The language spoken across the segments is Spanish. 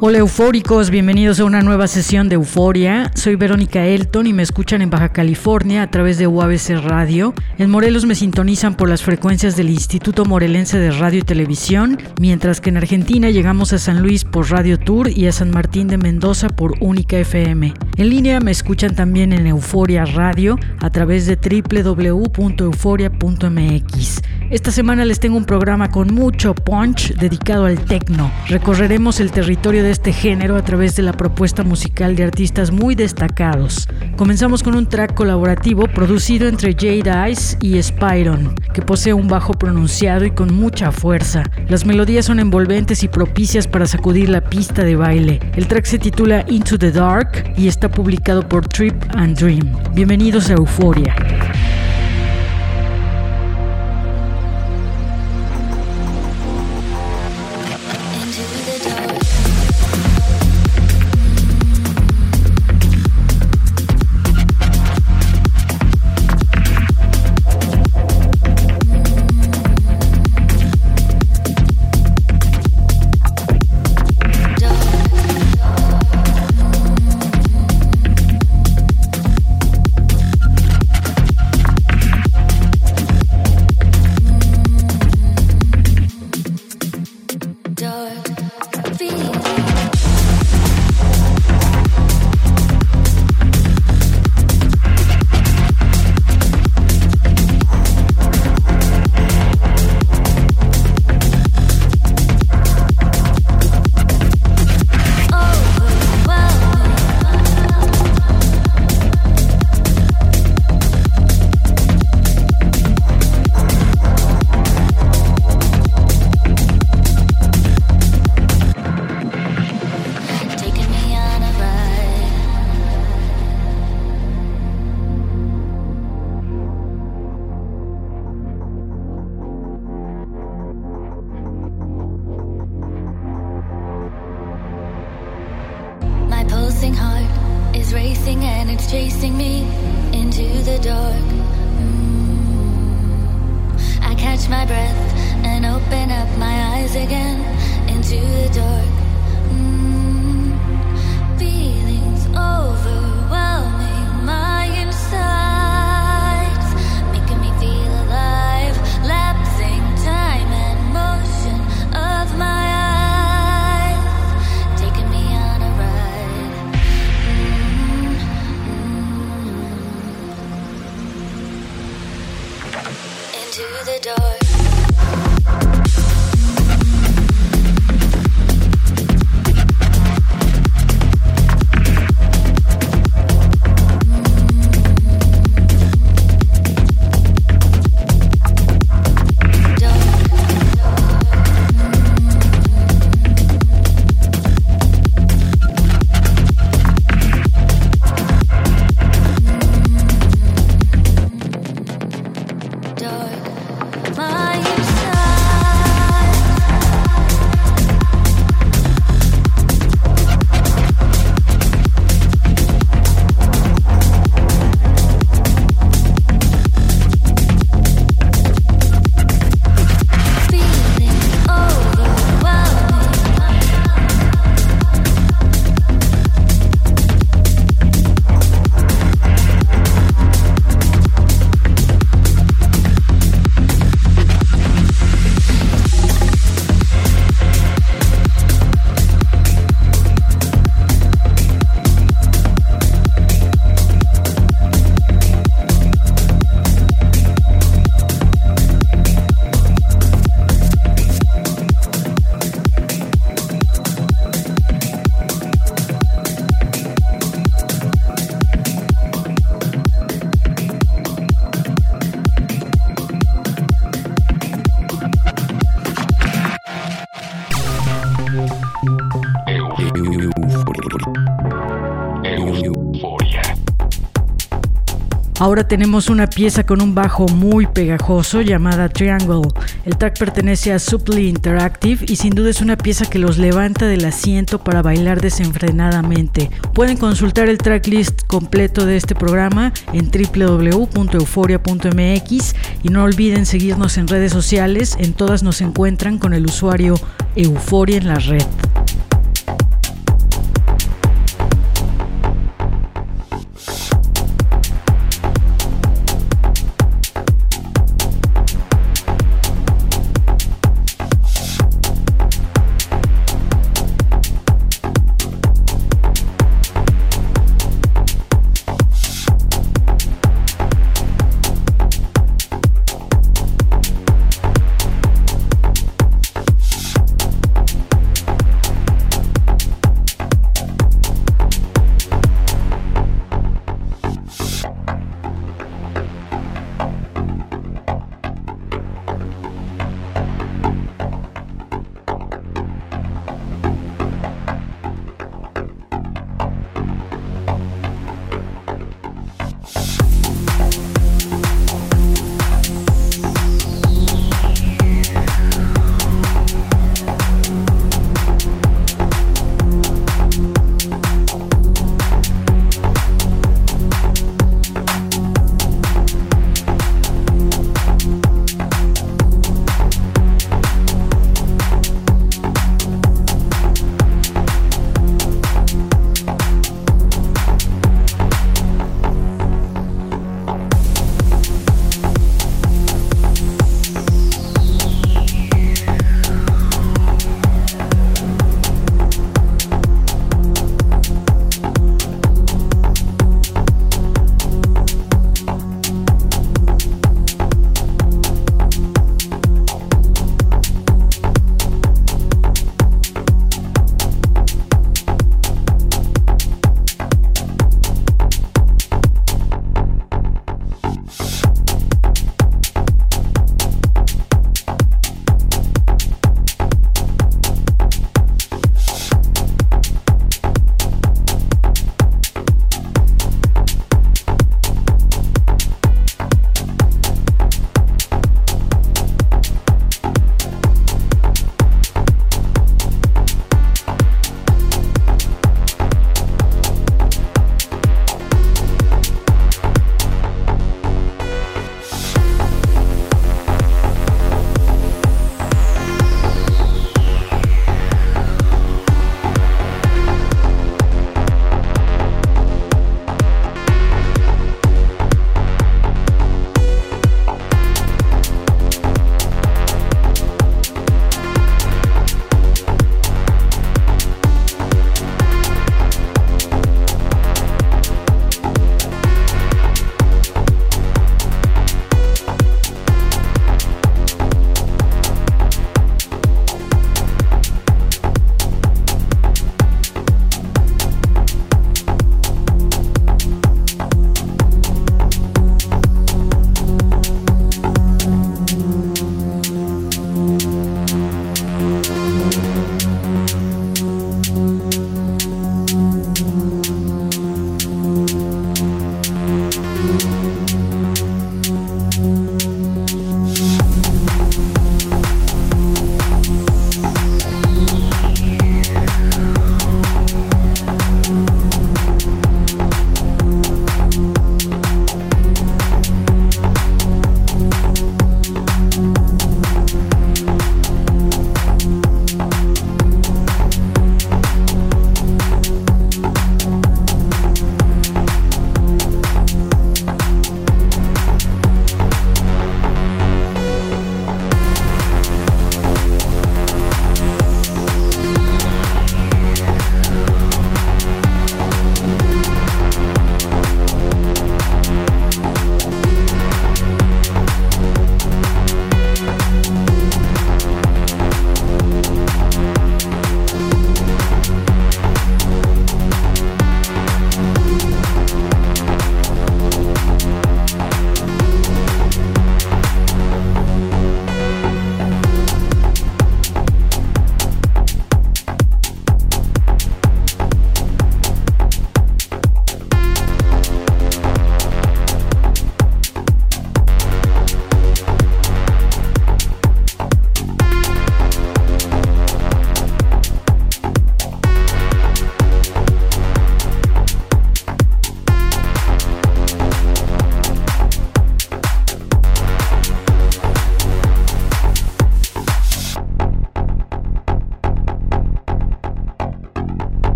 Hola eufóricos, bienvenidos a una nueva sesión de Euforia. Soy Verónica Elton y me escuchan en Baja California a través de UABC Radio. En Morelos me sintonizan por las frecuencias del Instituto Morelense de Radio y Televisión, mientras que en Argentina llegamos a San Luis por Radio Tour y a San Martín de Mendoza por Única FM. En línea me escuchan también en Euforia Radio a través de www.euforia.mx. Esta semana les tengo un programa con mucho punch dedicado al techno. Recorreremos el territorio de este género a través de la propuesta musical de artistas muy destacados. Comenzamos con un track colaborativo producido entre Jade Ice y Spyron, que posee un bajo pronunciado y con mucha fuerza. Las melodías son envolventes y propicias para sacudir la pista de baile. El track se titula Into the Dark y está publicado por Trip and Dream. Bienvenidos a Euforia. love. Ahora tenemos una pieza con un bajo muy pegajoso llamada Triangle. El track pertenece a Supli Interactive y sin duda es una pieza que los levanta del asiento para bailar desenfrenadamente. Pueden consultar el tracklist completo de este programa en www.euforia.mx y no olviden seguirnos en redes sociales, en todas nos encuentran con el usuario Euforia en la red.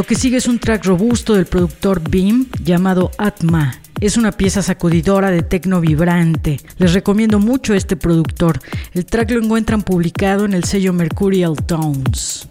Lo que sigue es un track robusto del productor Beam llamado Atma. Es una pieza sacudidora de tecno vibrante. Les recomiendo mucho este productor. El track lo encuentran publicado en el sello Mercurial Tones.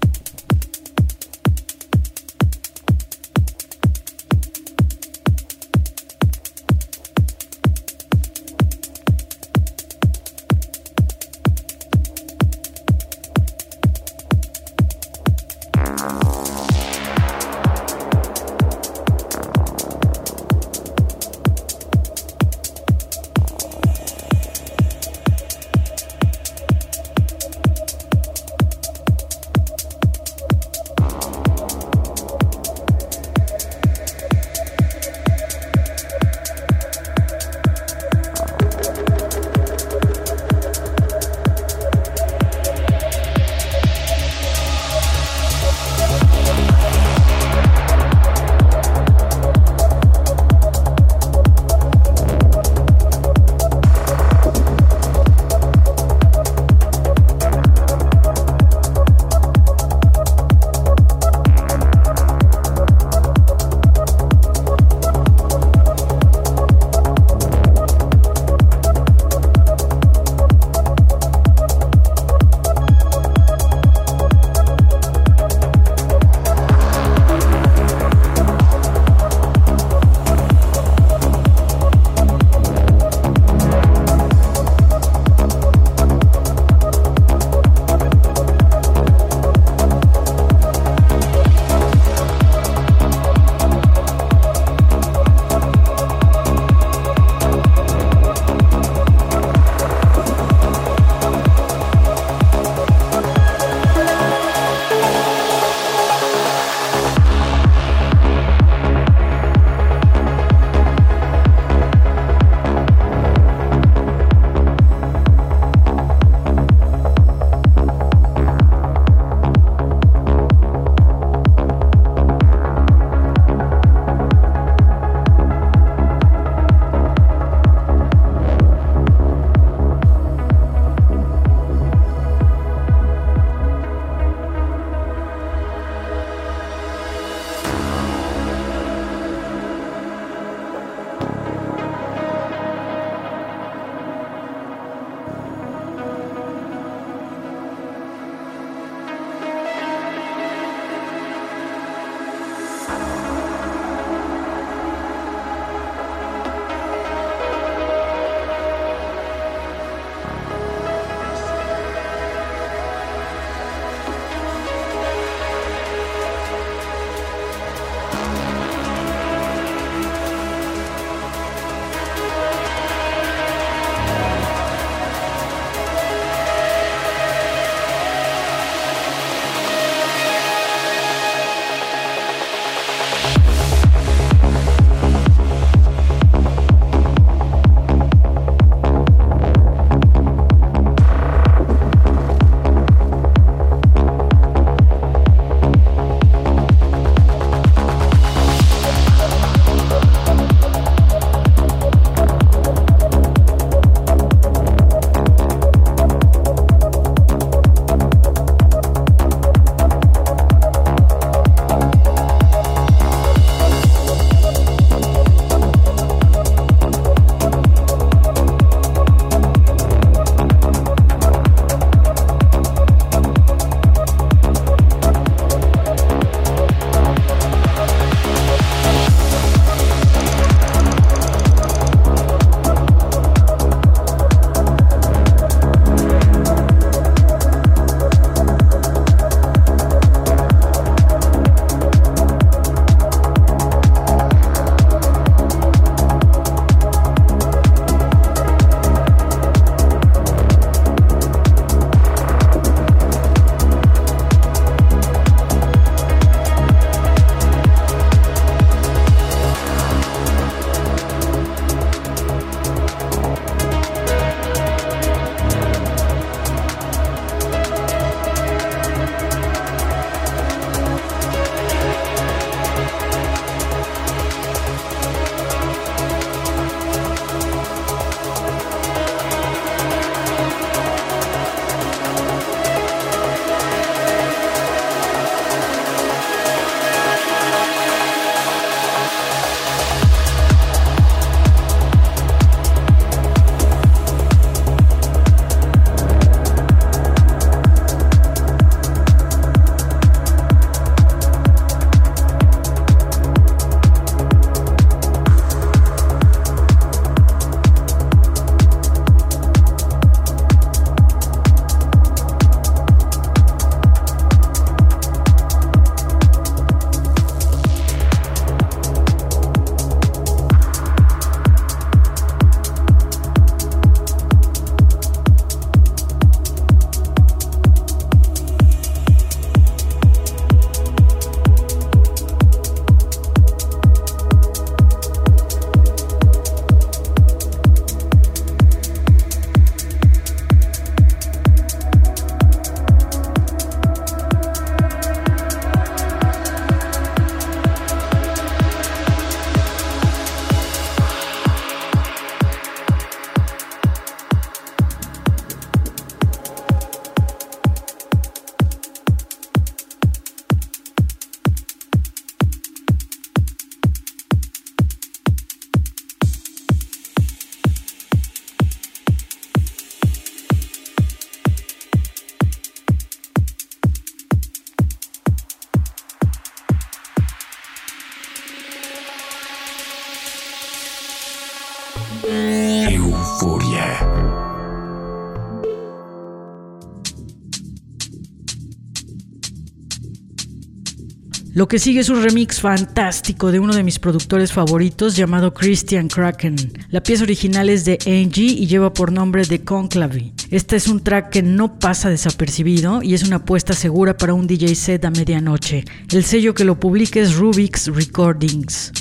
Lo que sigue es un remix fantástico de uno de mis productores favoritos llamado Christian Kraken. La pieza original es de Angie y lleva por nombre The Conclave. Este es un track que no pasa desapercibido y es una apuesta segura para un DJ set a medianoche. El sello que lo publica es Rubik's Recordings.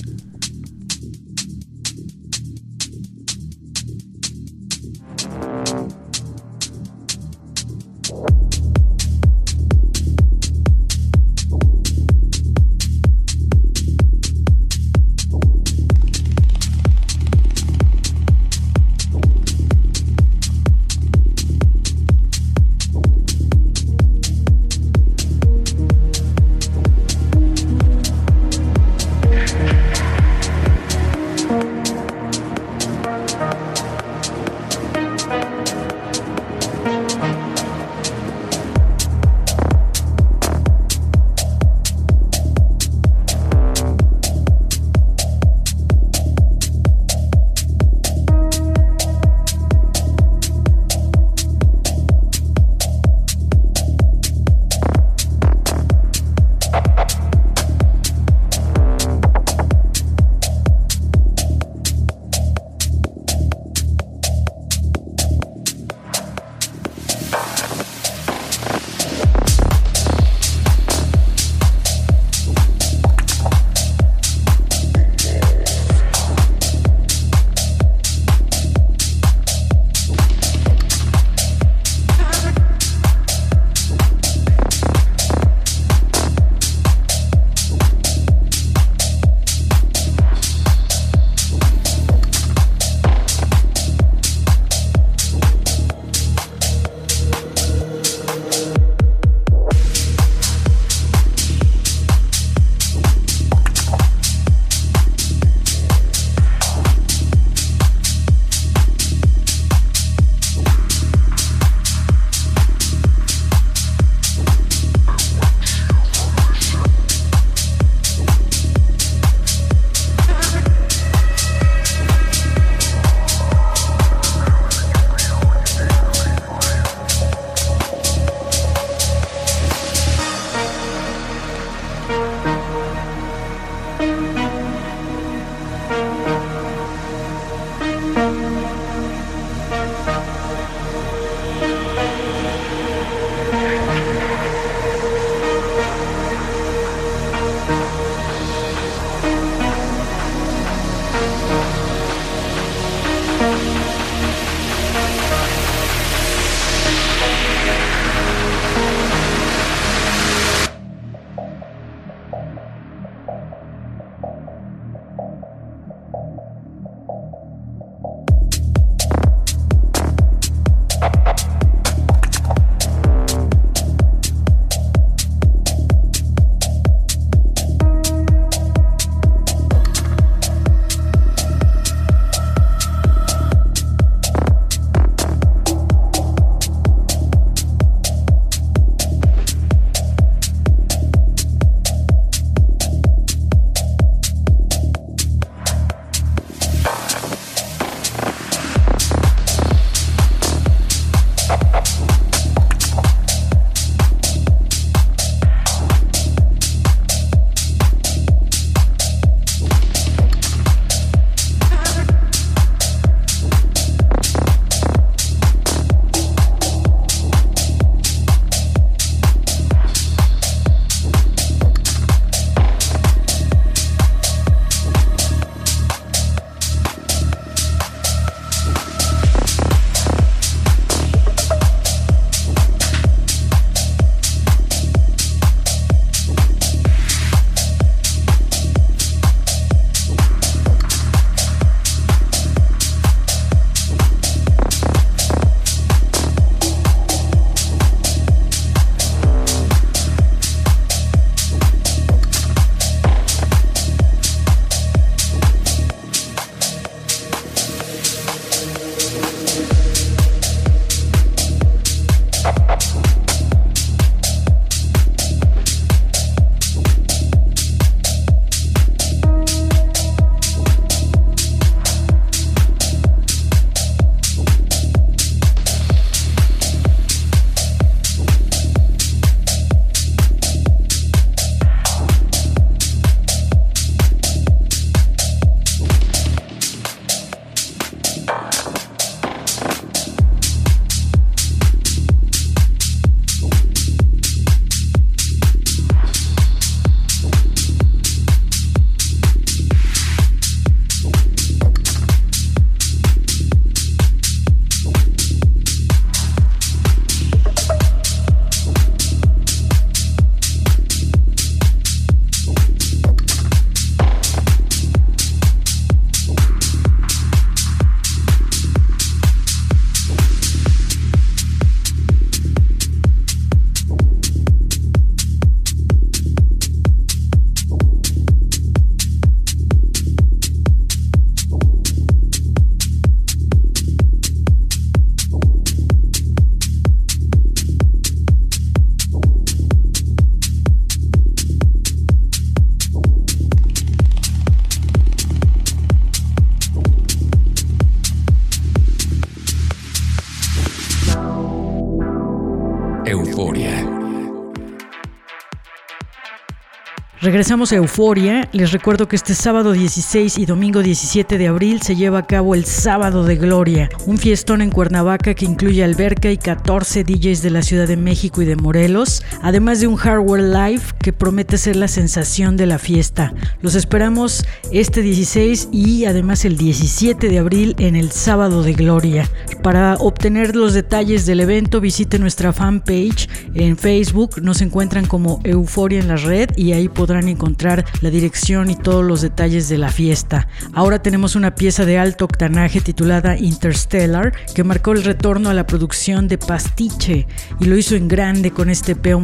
Regresamos a Euforia. Les recuerdo que este sábado 16 y domingo 17 de abril se lleva a cabo el Sábado de Gloria, un fiestón en Cuernavaca que incluye alberca y 14 DJs de la Ciudad de México y de Morelos, además de un hardware live que promete ser la sensación de la fiesta. Los esperamos este 16 y además el 17 de abril en el Sábado de Gloria. Para obtener los detalles del evento visite nuestra fanpage en Facebook, nos encuentran como Euforia en la red y ahí podrán encontrar la dirección y todos los detalles de la fiesta. Ahora tenemos una pieza de alto octanaje titulada Interstellar que marcó el retorno a la producción de Pastiche y lo hizo en grande con este P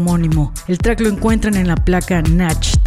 El track lo encuentran en la placa Natched.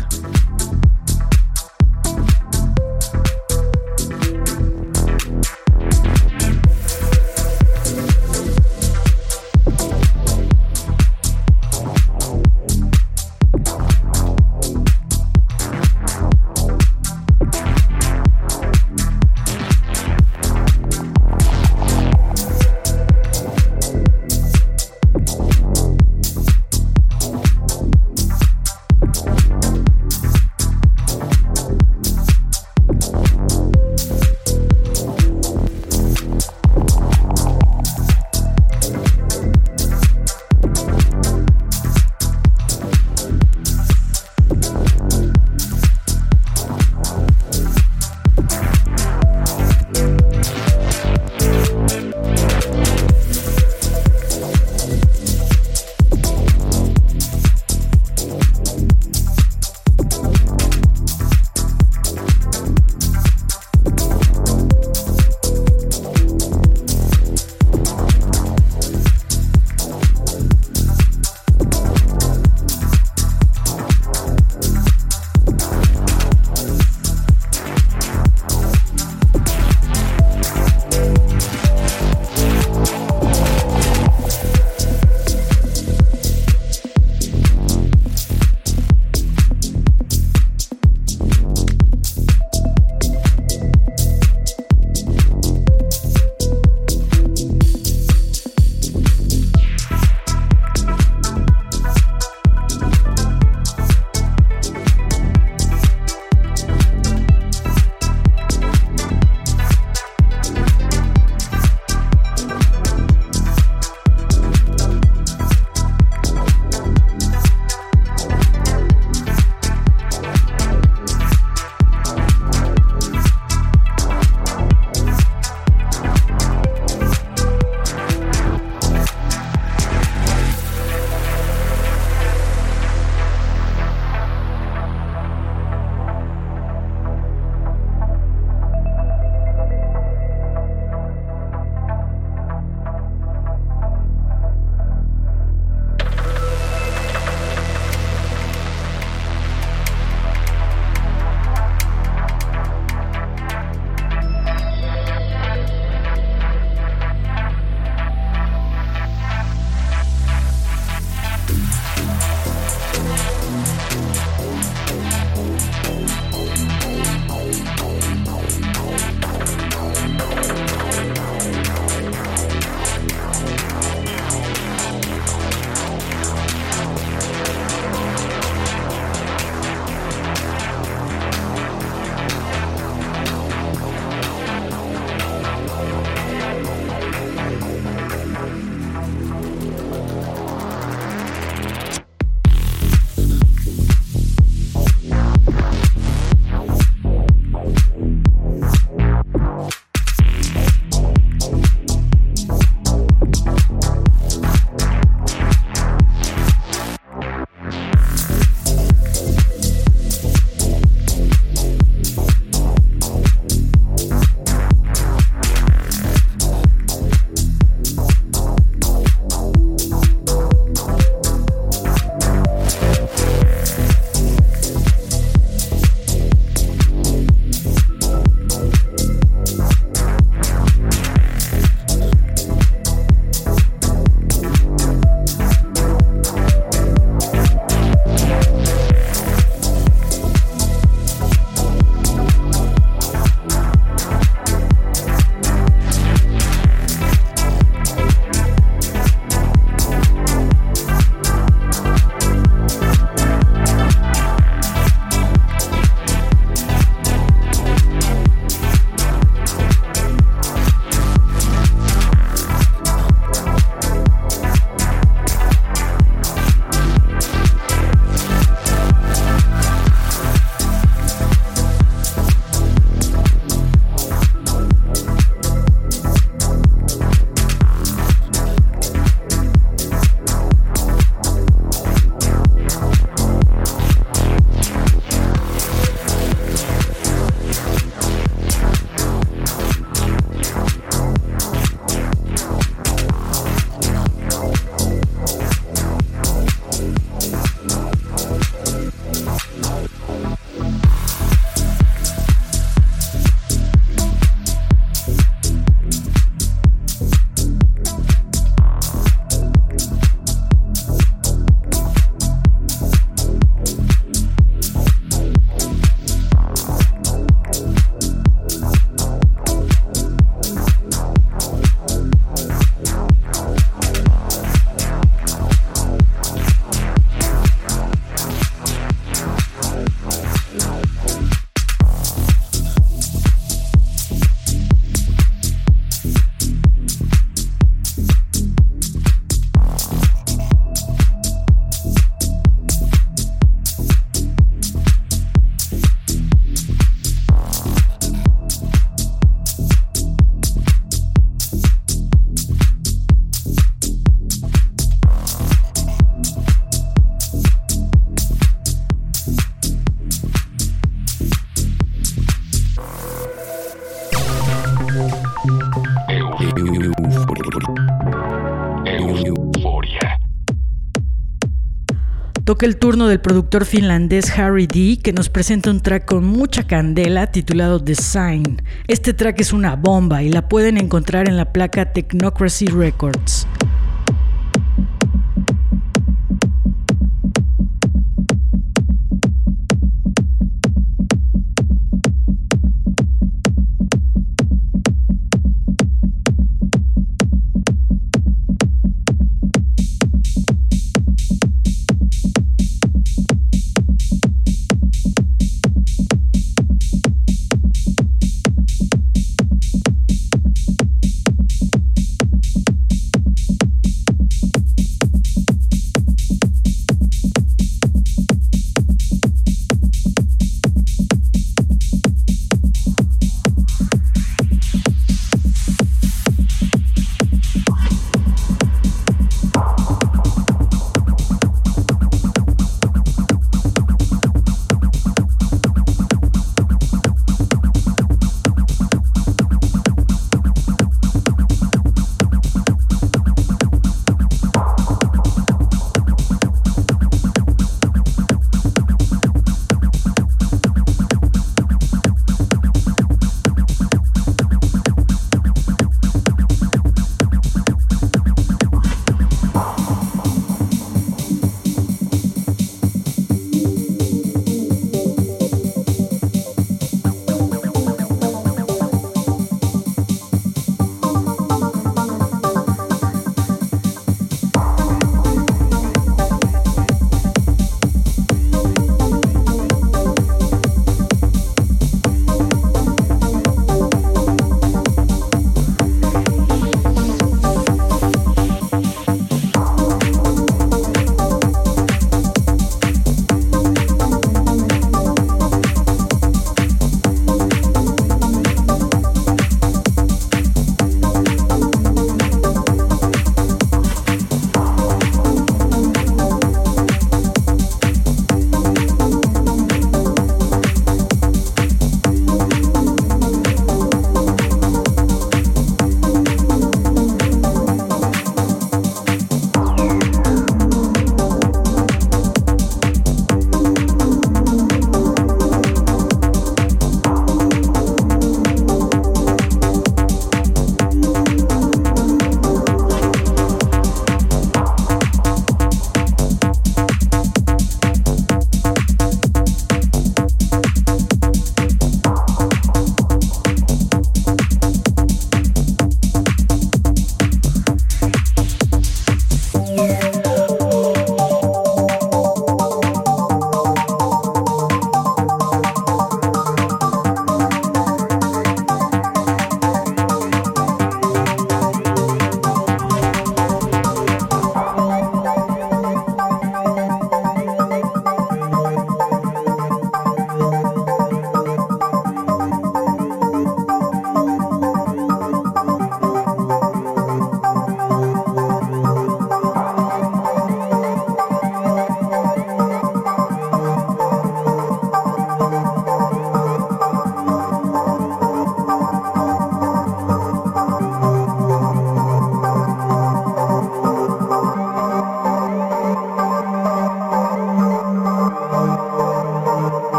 Toca el turno del productor finlandés Harry D, que nos presenta un track con mucha candela titulado Design. Este track es una bomba y la pueden encontrar en la placa Technocracy Records.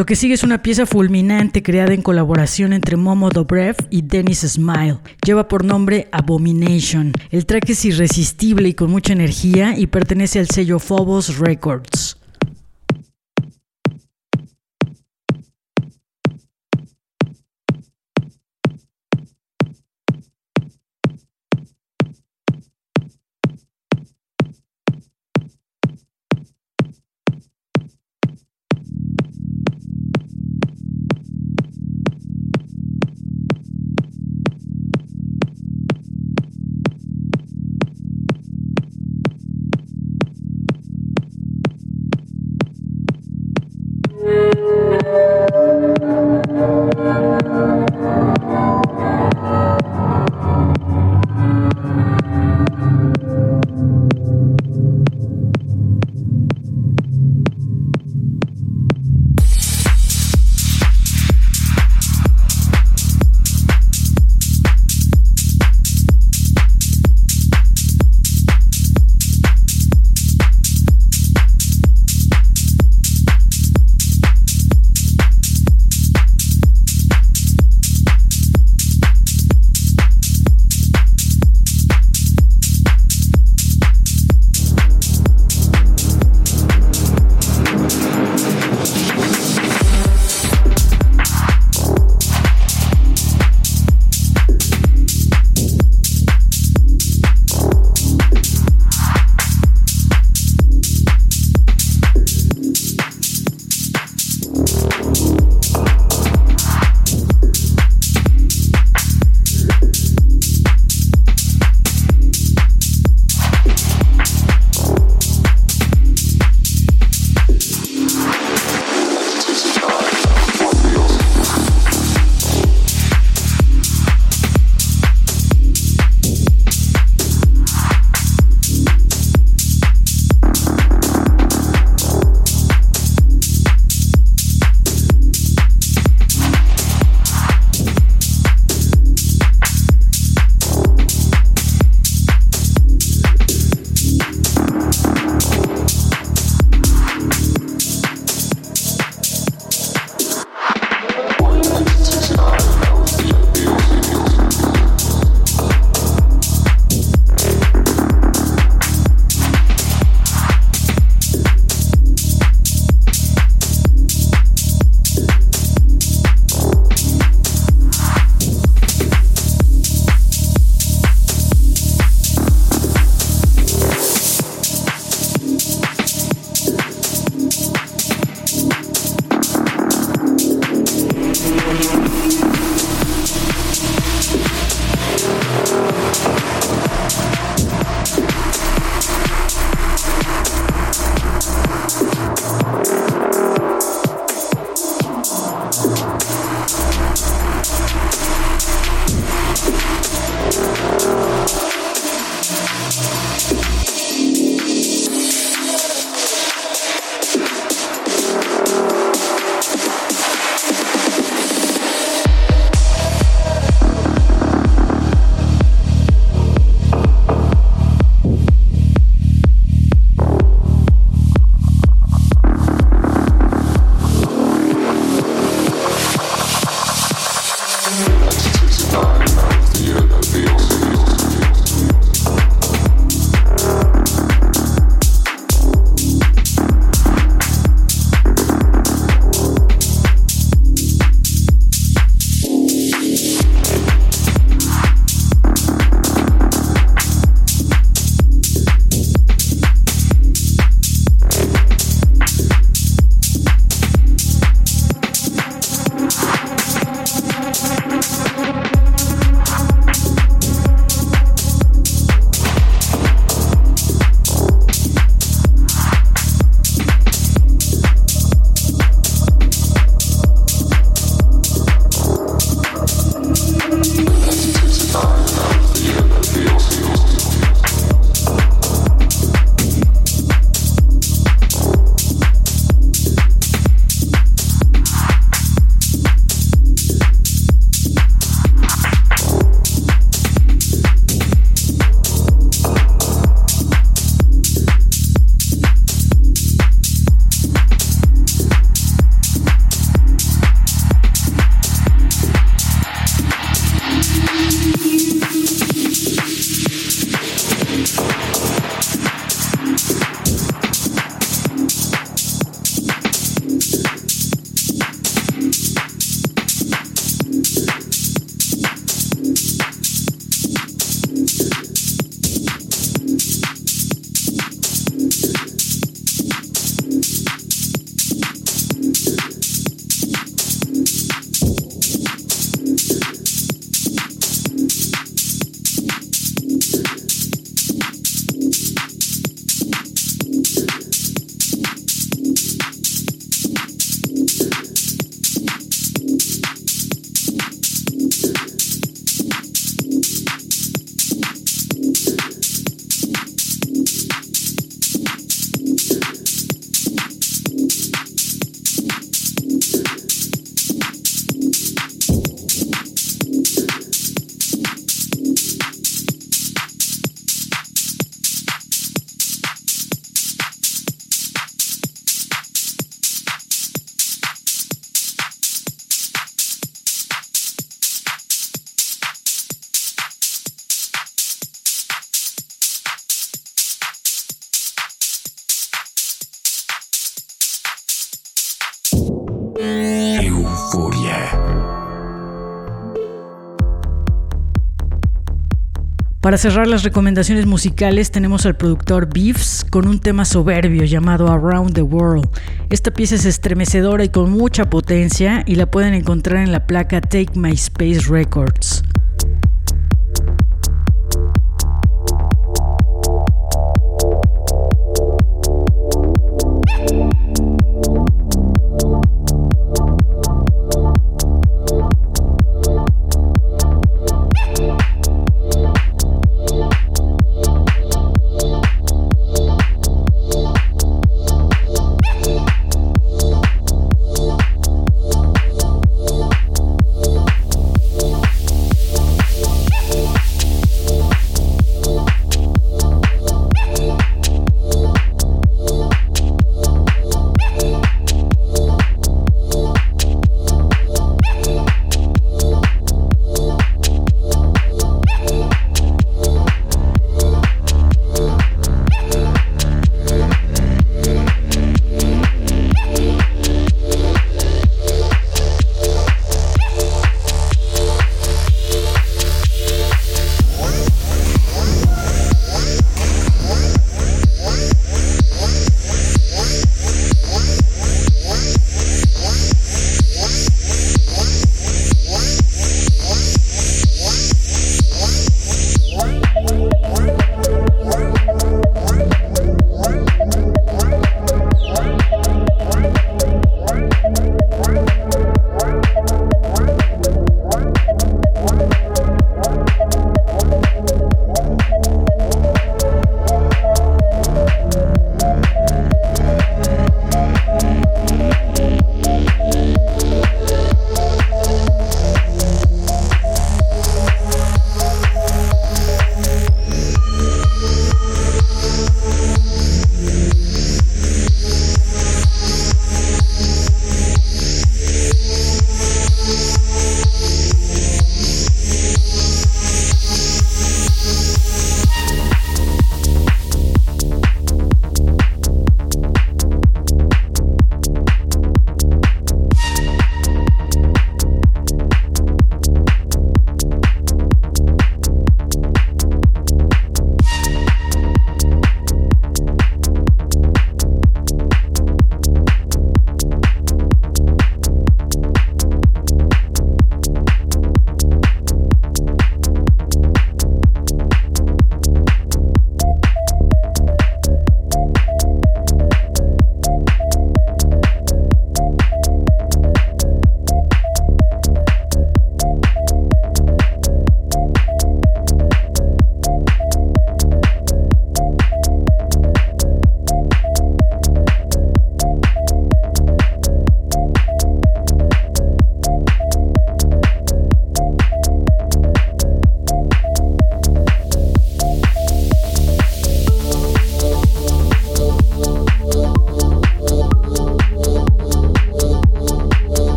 Lo que sigue es una pieza fulminante creada en colaboración entre Momo Dobrev y Dennis Smile. Lleva por nombre Abomination. El track es irresistible y con mucha energía y pertenece al sello Phobos Records. Para cerrar las recomendaciones musicales tenemos al productor Beefs con un tema soberbio llamado Around the World. Esta pieza es estremecedora y con mucha potencia y la pueden encontrar en la placa Take My Space Records.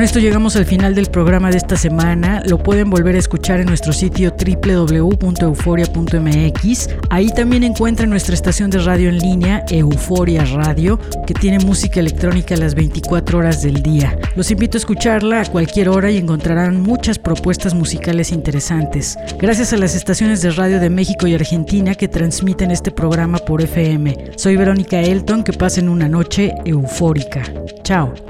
Con esto llegamos al final del programa de esta semana. Lo pueden volver a escuchar en nuestro sitio www.euforia.mx. Ahí también encuentran nuestra estación de radio en línea, Euforia Radio, que tiene música electrónica las 24 horas del día. Los invito a escucharla a cualquier hora y encontrarán muchas propuestas musicales interesantes. Gracias a las estaciones de radio de México y Argentina que transmiten este programa por FM. Soy Verónica Elton, que pasen una noche eufórica. Chao.